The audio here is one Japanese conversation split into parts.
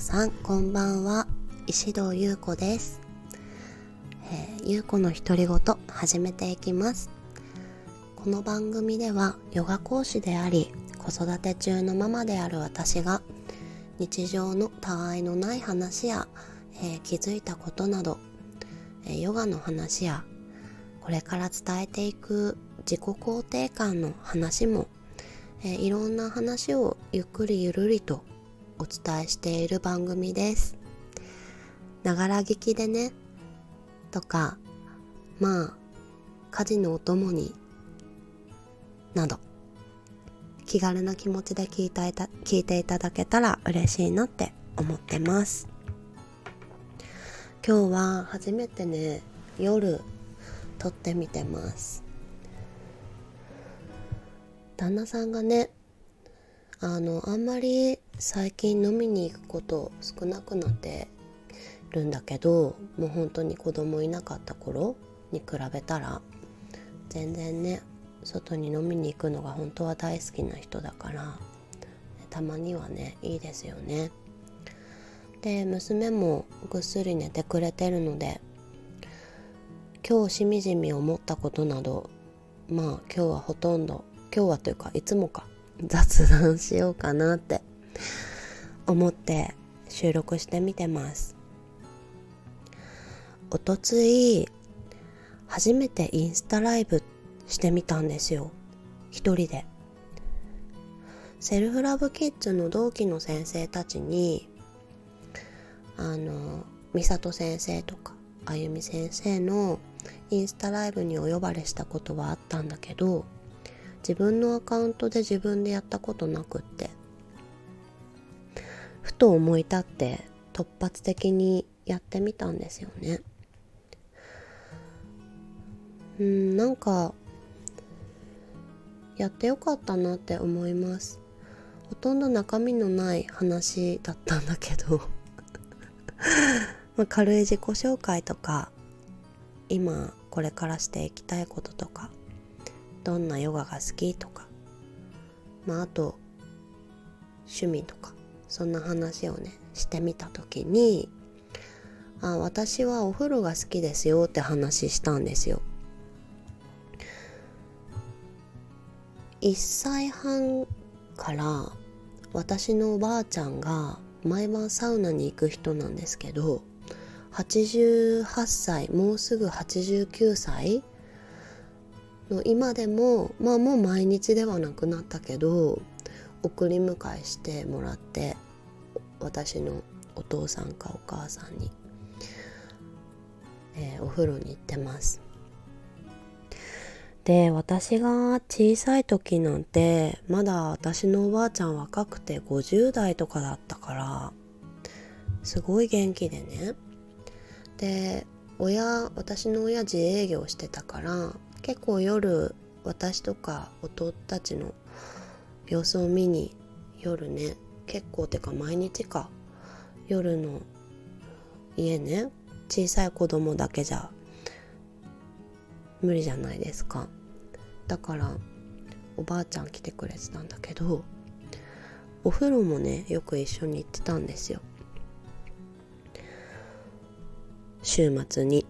さんこんばんは。石堂優子です、えー、優子の独り言始めていきます。この番組ではヨガ講師であり子育て中のママである私が日常のたわいのない話や、えー、気づいたことなど、えー、ヨガの話やこれから伝えていく自己肯定感の話も、え、いろんな話をゆっくりゆるりとお伝えしている番組です。ながら聞きでね、とか、まあ、家事のお供に、など、気軽な気持ちで聞いたいた聞いていただけたら嬉しいなって思ってます。今日は初めてね、夜撮ってみてます。旦那さんがね、あの、あんまり最近飲みに行くこと少なくなってるんだけどもう本当に子供いなかった頃に比べたら全然ね外に飲みに行くのが本当は大好きな人だからたまにはねいいですよね。で娘もぐっすり寝てくれてるので今日しみじみ思ったことなどまあ今日はほとんど今日はというかいつもか雑談しようかなって思って収録してみてます。おとつい初めてインスタライブしてみたんですよ。一人で。セルフラブキッズの同期の先生たちにあの美里先生とかあゆみ先生のインスタライブにお呼ばれしたことはあったんだけど自分のアカウントで自分でやったことなくって。ふと思い立って突発的にやってみたんですよね。うんなんかやってよかったなって思います。ほとんど中身のない話だったんだけど。まあ軽い自己紹介とか今これからしていきたいこととかどんなヨガが好きとかまああと趣味とか。そんな話をねしてみた時にあ私はお風呂が好きですよって話したんですよ。1歳半から私のおばあちゃんが毎晩サウナに行く人なんですけど88歳もうすぐ89歳の今でもまあもう毎日ではなくなったけど送り迎えしてもらって私のお父さんかお母さんに、えー、お風呂に行ってます。で私が小さい時なんてまだ私のおばあちゃん若くて50代とかだったからすごい元気でね。で親私の親自営業してたから結構夜私とか弟たちの様子を見に夜ね。結構てか毎日か。夜の家ね。小さい子供だけじゃ無理じゃないですか。だからおばあちゃん来てくれてたんだけどお風呂もねよく一緒に行ってたんですよ。週末に。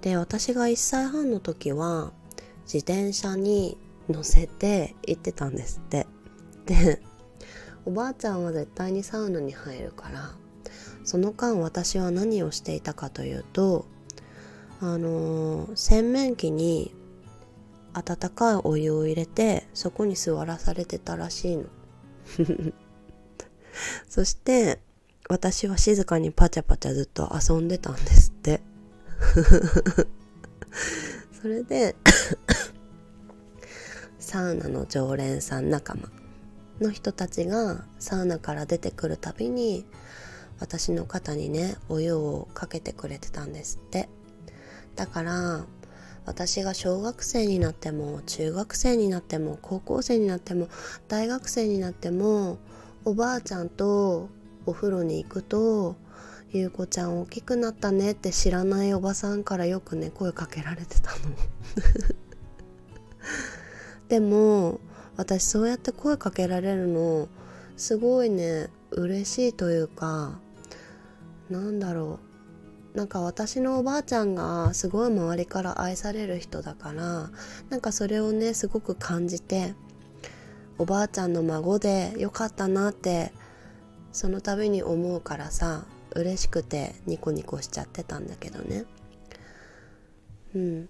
で私が1歳半の時は自転車に乗せて行ってたんですって。でおばあちゃんは絶対にサウナに入るからその間私は何をしていたかというとあのー、洗面器に温かいお湯を入れてそこに座らされてたらしいの。そして私は静かにパチャパチャずっと遊んでたんですって。それでサウナの常連さん仲間の人たちがサウナから出てくるたびに私の肩にねお湯をかけてくれてたんですって。だから私が小学生になっても中学生になっても高校生になっても大学生になってもおばあちゃんとお風呂に行くと「ゆうこちゃん大きくなったね」って知らないおばさんからよくね声かけられてたの。でも私そうやって声かけられるのすごいね嬉しいというかなんだろう。なんか私のおばあちゃんがすごい周りから愛される人だからなんかそれをねすごく感じておばあちゃんの孫でよかったなってその度に思うからさ嬉しくてニコニコしちゃってたんだけどね。うん。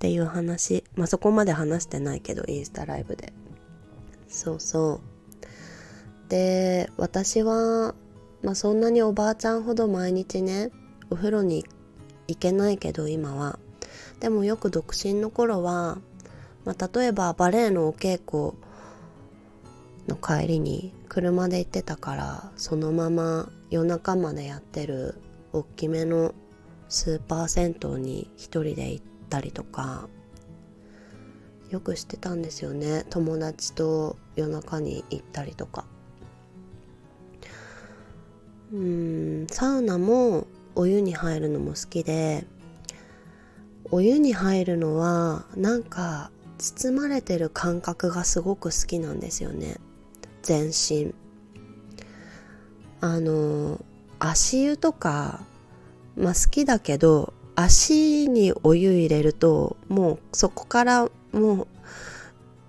っていう話。まあそこまで話してないけどインスタライブで。そうそう。で私は、まあ、そんなにおばあちゃんほど毎日ねお風呂に行けないけど今は。でもよく独身の頃は、まあ、例えばバレエのお稽古の帰りに車で行ってたからそのまま夜中までやってる大きめのスーパー銭湯に一人で行っったりとかよくしてたんですよね。友達と夜中に行ったりとか。うんサウナもお湯に入るのも好きでお湯に入るのはなんか包まれてる感覚がすごく好きなんですよね。全身。あの足湯とかまあ好きだけど足にお湯入れるともうそこからもう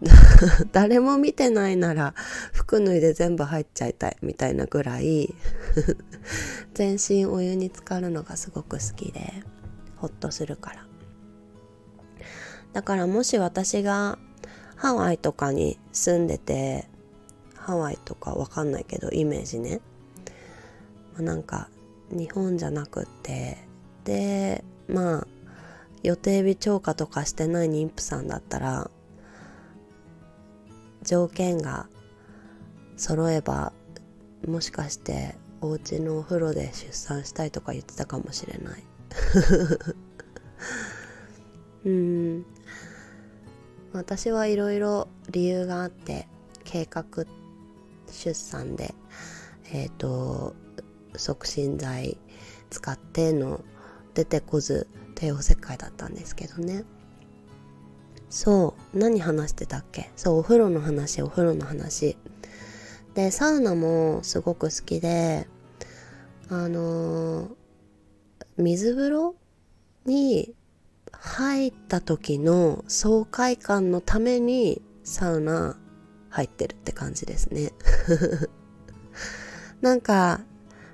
誰も見てないなら服脱いで全部入っちゃいたいみたいなぐらい 全身お湯に浸かるのがすごく好きでほっとするから。だからもし私がハワイとかに住んでてハワイとかわかんないけどイメージね、ま、なんか日本じゃなくってでまあ予定日超過とかしてない妊婦さんだったら条件が揃えばもしかしてお家のお風呂で出産したいとか言ってたかもしれない。うん。私はいろいろ理由があって計画出産でえっ、ー、と促進剤使っての出てこず帝王切開だったんですけどね。そう何話してたっけ？そうお風呂の話お風呂の話。でサウナもすごく好きであのー、水風呂に入った時の爽快感のためにサウナ入ってるって感じですね。なんか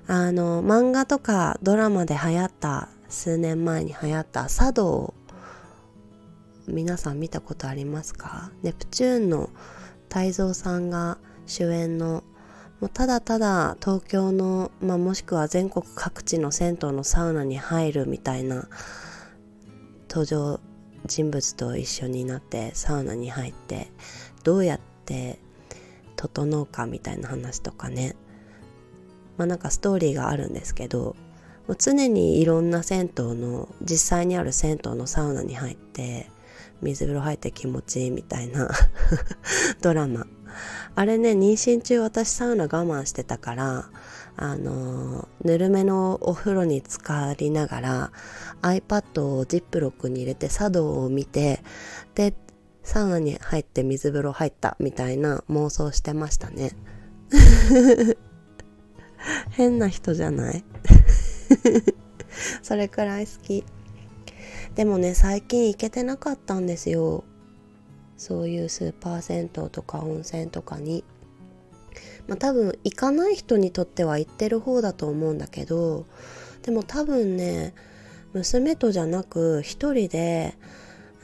あの漫画とかドラマで流行った数年前に流行った茶道皆さん見たことありますか？ネプチューンの泰造さんが主演のもうただただ東京の、まあ、もしくは全国各地の銭湯のサウナに入るみたいな登場人物と一緒になってサウナに入ってどうやって整うかみたいな話とかね。まあなんかストーリーがあるんですけどもう常にいろんな銭湯の実際にある銭湯のサウナに入って水風呂入って気持ちいいみたいな ドラマ。あれね妊娠中私サウナ我慢してたからあのぬるめのお風呂に浸かりながら iPad をジップロックに入れて茶道を見てでサウナに入って水風呂入ったみたいな妄想してましたね。変な人じゃない？それくらい好き。でもね最近行けてなかったんですよ。そういうスーパー銭湯とか温泉とかに。まあ多分行かない人にとっては行ってる方だと思うんだけどでも多分ね娘とじゃなく一人で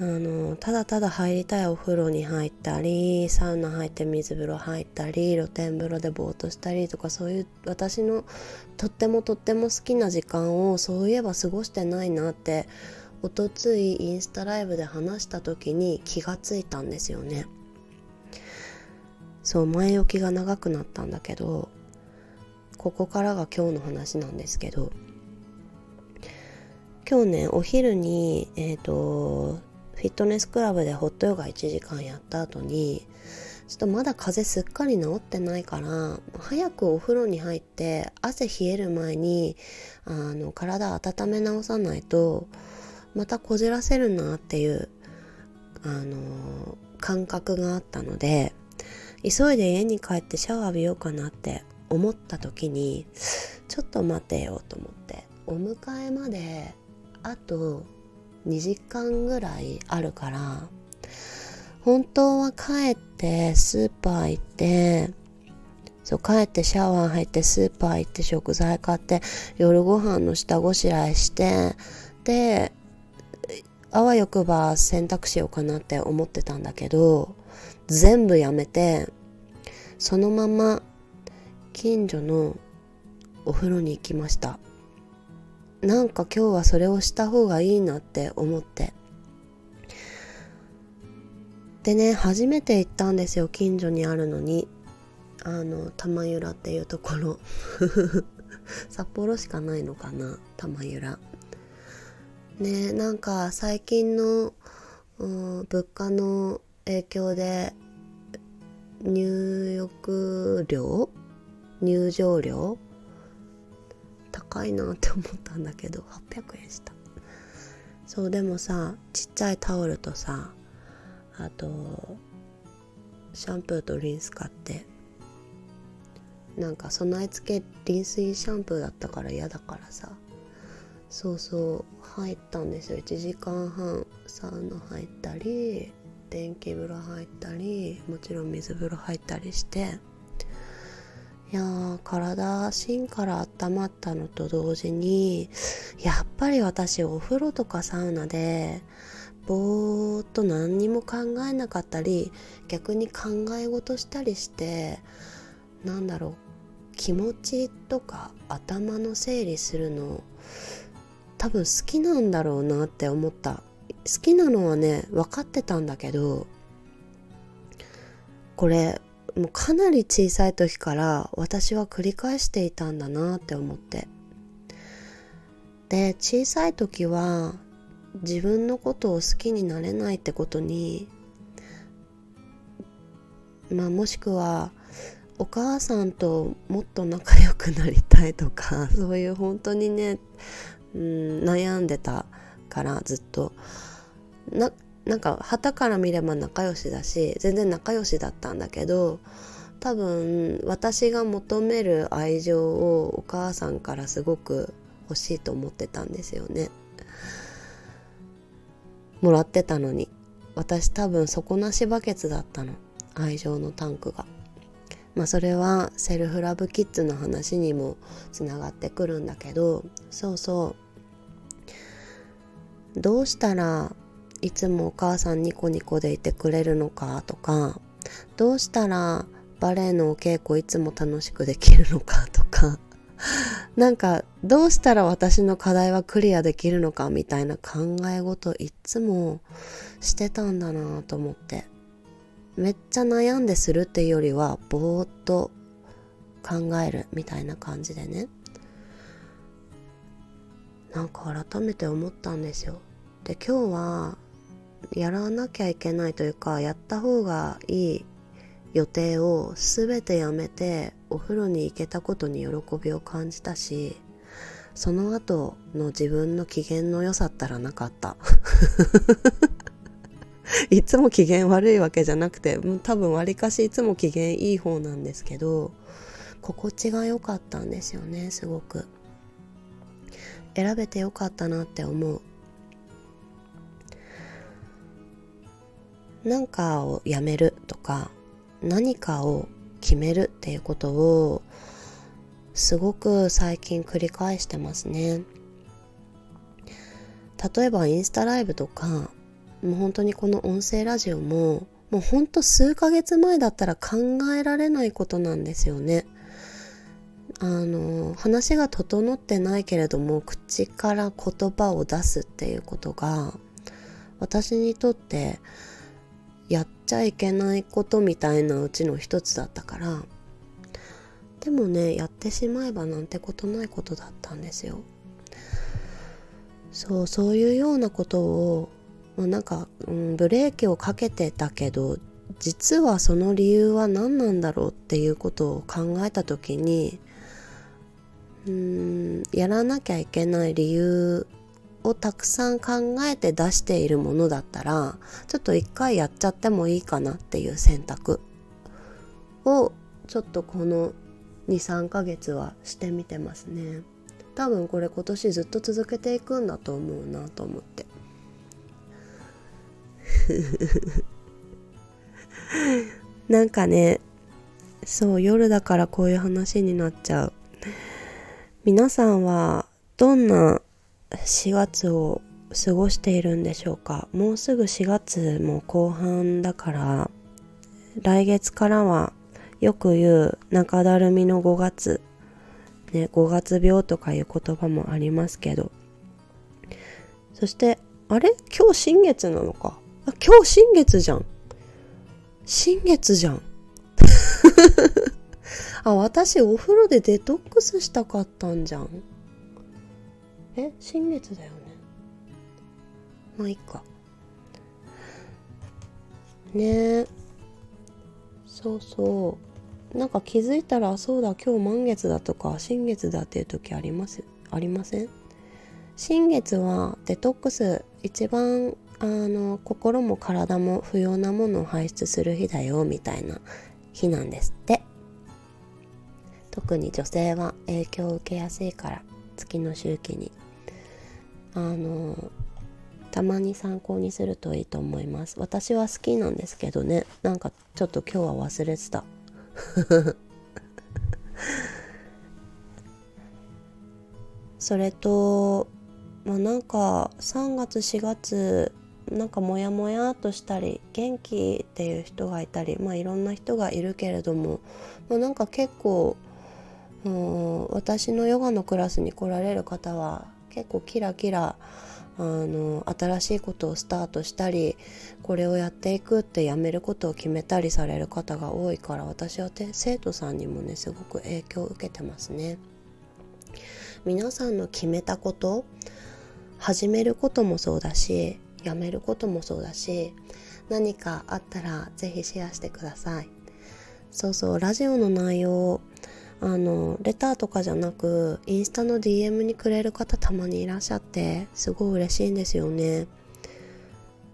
あのただただ入りたいお風呂に入ったりサウナ入って水風呂入ったり露天風呂でぼーっとしたりとかそういう私のとってもとっても好きな時間をそういえば過ごしてないなっておとついインスタライブで話した時に気がついたんですよね。そう前置きが長くなったんだけどここからが今日の話なんですけど今日ねお昼にえっ、ー、とフィットネスクラブでホットヨガ1時間やった後にちょっとまだ風邪すっかり治ってないから早くお風呂に入って汗冷える前にあの体温め直さないとまたこじらせるなっていうあの感覚があったので急いで家に帰ってシャワー浴びようかなって思った時にちょっと待てよと思ってお迎えまであと2時間ぐらいあるから本当は帰ってスーパー行ってそう帰ってシャワー入ってスーパー行って食材買って夜ご飯の下ごしらえしてであわよくば洗濯しようかなって思ってたんだけど全部やめてそのまま近所のお風呂に行きました。なんか今日はそれをした方がいいなって思って。でね初めて行ったんですよ近所にあるのに。あの玉浦っていうところ。札幌しかないのかな玉浦。ねなんか最近の、物価の影響で入浴料？入場料？高いなって思ったんだけど800円した。そうでもさちっちゃいタオルとさあとシャンプーとリンス買って。なんか備え付けリ水シャンプーだったから嫌だからさ。そうそう入ったんですよ。1時間半サウナ入ったり電気風呂入ったりもちろん水風呂入ったりして。やー体芯から温まったのと同時にやっぱり私お風呂とかサウナでぼーっと何にも考えなかったり逆に考え事したりしてなんだろう気持ちとか頭の整理するの多分好きなんだろうなって思った。好きなのはね分かってたんだけどこれもうかなり小さい時から私は繰り返していたんだなって思って。で小さい時は自分のことを好きになれないってことにまあもしくはお母さんともっと仲良くなりたいとか そういう本当にね、うん、悩んでたからずっと。ななんか旗から見れば仲良しだし全然仲良しだったんだけど多分私が求める愛情をお母さんからすごく欲しいと思ってたんですよね。もらってたのに。私多分底なしバケツだったの。愛情のタンクが。まあそれはセルフラブキッズの話にもつながってくるんだけどそうそう。どうしたらいつもお母さんニコニコでいてくれるのかとかどうしたらバレエのお稽古いつも楽しくできるのかとか なんかどうしたら私の課題はクリアできるのかみたいな考え事いっつもしてたんだなと思って。めっちゃ悩んでするっていうよりはぼーっと考えるみたいな感じでね。なんか改めて思ったんですよ。で今日はやらなきゃいけないというかやった方がいい予定を全てやめてお風呂に行けたことに喜びを感じたしその後の自分の機嫌の良さったらなかった。いつも機嫌悪いわけじゃなくて多分わりかしいつも機嫌いい方なんですけど心地が良かったんですよねすごく。選べてよかったなって思う。何かをやめるとか何かを決めるっていうことをすごく最近繰り返してますね。例えばインスタライブとかもう本当にこの音声ラジオももうほんと数ヶ月前だったら考えられないことなんですよね。あの話が整ってないけれども口から言葉を出すっていうことが私にとってやっちゃいけないことみたいなうちの一つだったからでもねやってしまえばなんてことないことだったんですよ。そうそういうようなことを、まあ、なんか、うん、ブレーキをかけてたけど実はその理由は何なんだろうっていうことを考えた時にうんやらなきゃいけない理由をたくさん考えて出しているものだったらちょっと一回やっちゃってもいいかなっていう選択。をちょっとこの23ヶ月はしてみてますね。多分これ今年ずっと続けていくんだと思うなと思って。なんかねそう夜だからこういう話になっちゃう。皆さんはどんな4月を過ごしているんでしょうか。もうすぐ4月も後半だから来月からはよく言う中だるみの5月。ね5月病とかいう言葉もありますけど。そしてあれ？今日新月なのか？あ今日新月じゃん。新月じゃん。あ私お風呂でデトックスしたかったんじゃん。え新月だよね。まあいいかね。えそうそう。なんか気づいたらそうだ今日満月だとか新月だっていう時ありますありません？新月はデトックス一番あの心も体も不要なものを排出する日だよみたいな日なんですって。特に女性は影響を受けやすいから。月の周期に。あのたまに参考にするといいと思います。私は好きなんですけどね。なんかちょっと今日は忘れてた。それとまあなんか3月4月なんかモヤモヤっとしたり元気っていう人がいたりまあいろんな人がいるけれども、まあ、なんか結構うん私のヨガのクラスに来られる方は結構キラキラあの新しいことをスタートしたりこれをやっていくってやめることを決めたりされる方が多いから私は生徒さんにもねすごく影響を受けてますね。皆さんの決めたこと始めることもそうだしやめることもそうだし何かあったら是非シェアしてくださいそうそうラジオの内容あのレターとかじゃなくインスタの DM にくれる方たまにいらっしゃってすごい嬉しいんですよね。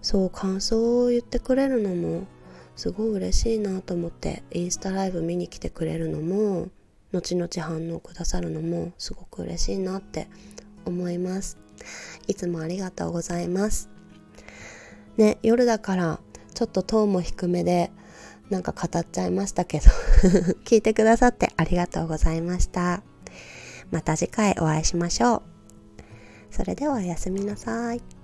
そう感想を言ってくれるのもすごい嬉しいなと思ってインスタライブ見に来てくれるのも後々反応くださるのもすごく嬉しいなって思います。いつもありがとうございます。ね夜だからちょっとトーンも低めでなんか語っちゃいましたけど 聞いてくださってありがとうございました。また次回お会いしましょう。それではおやすみなさい。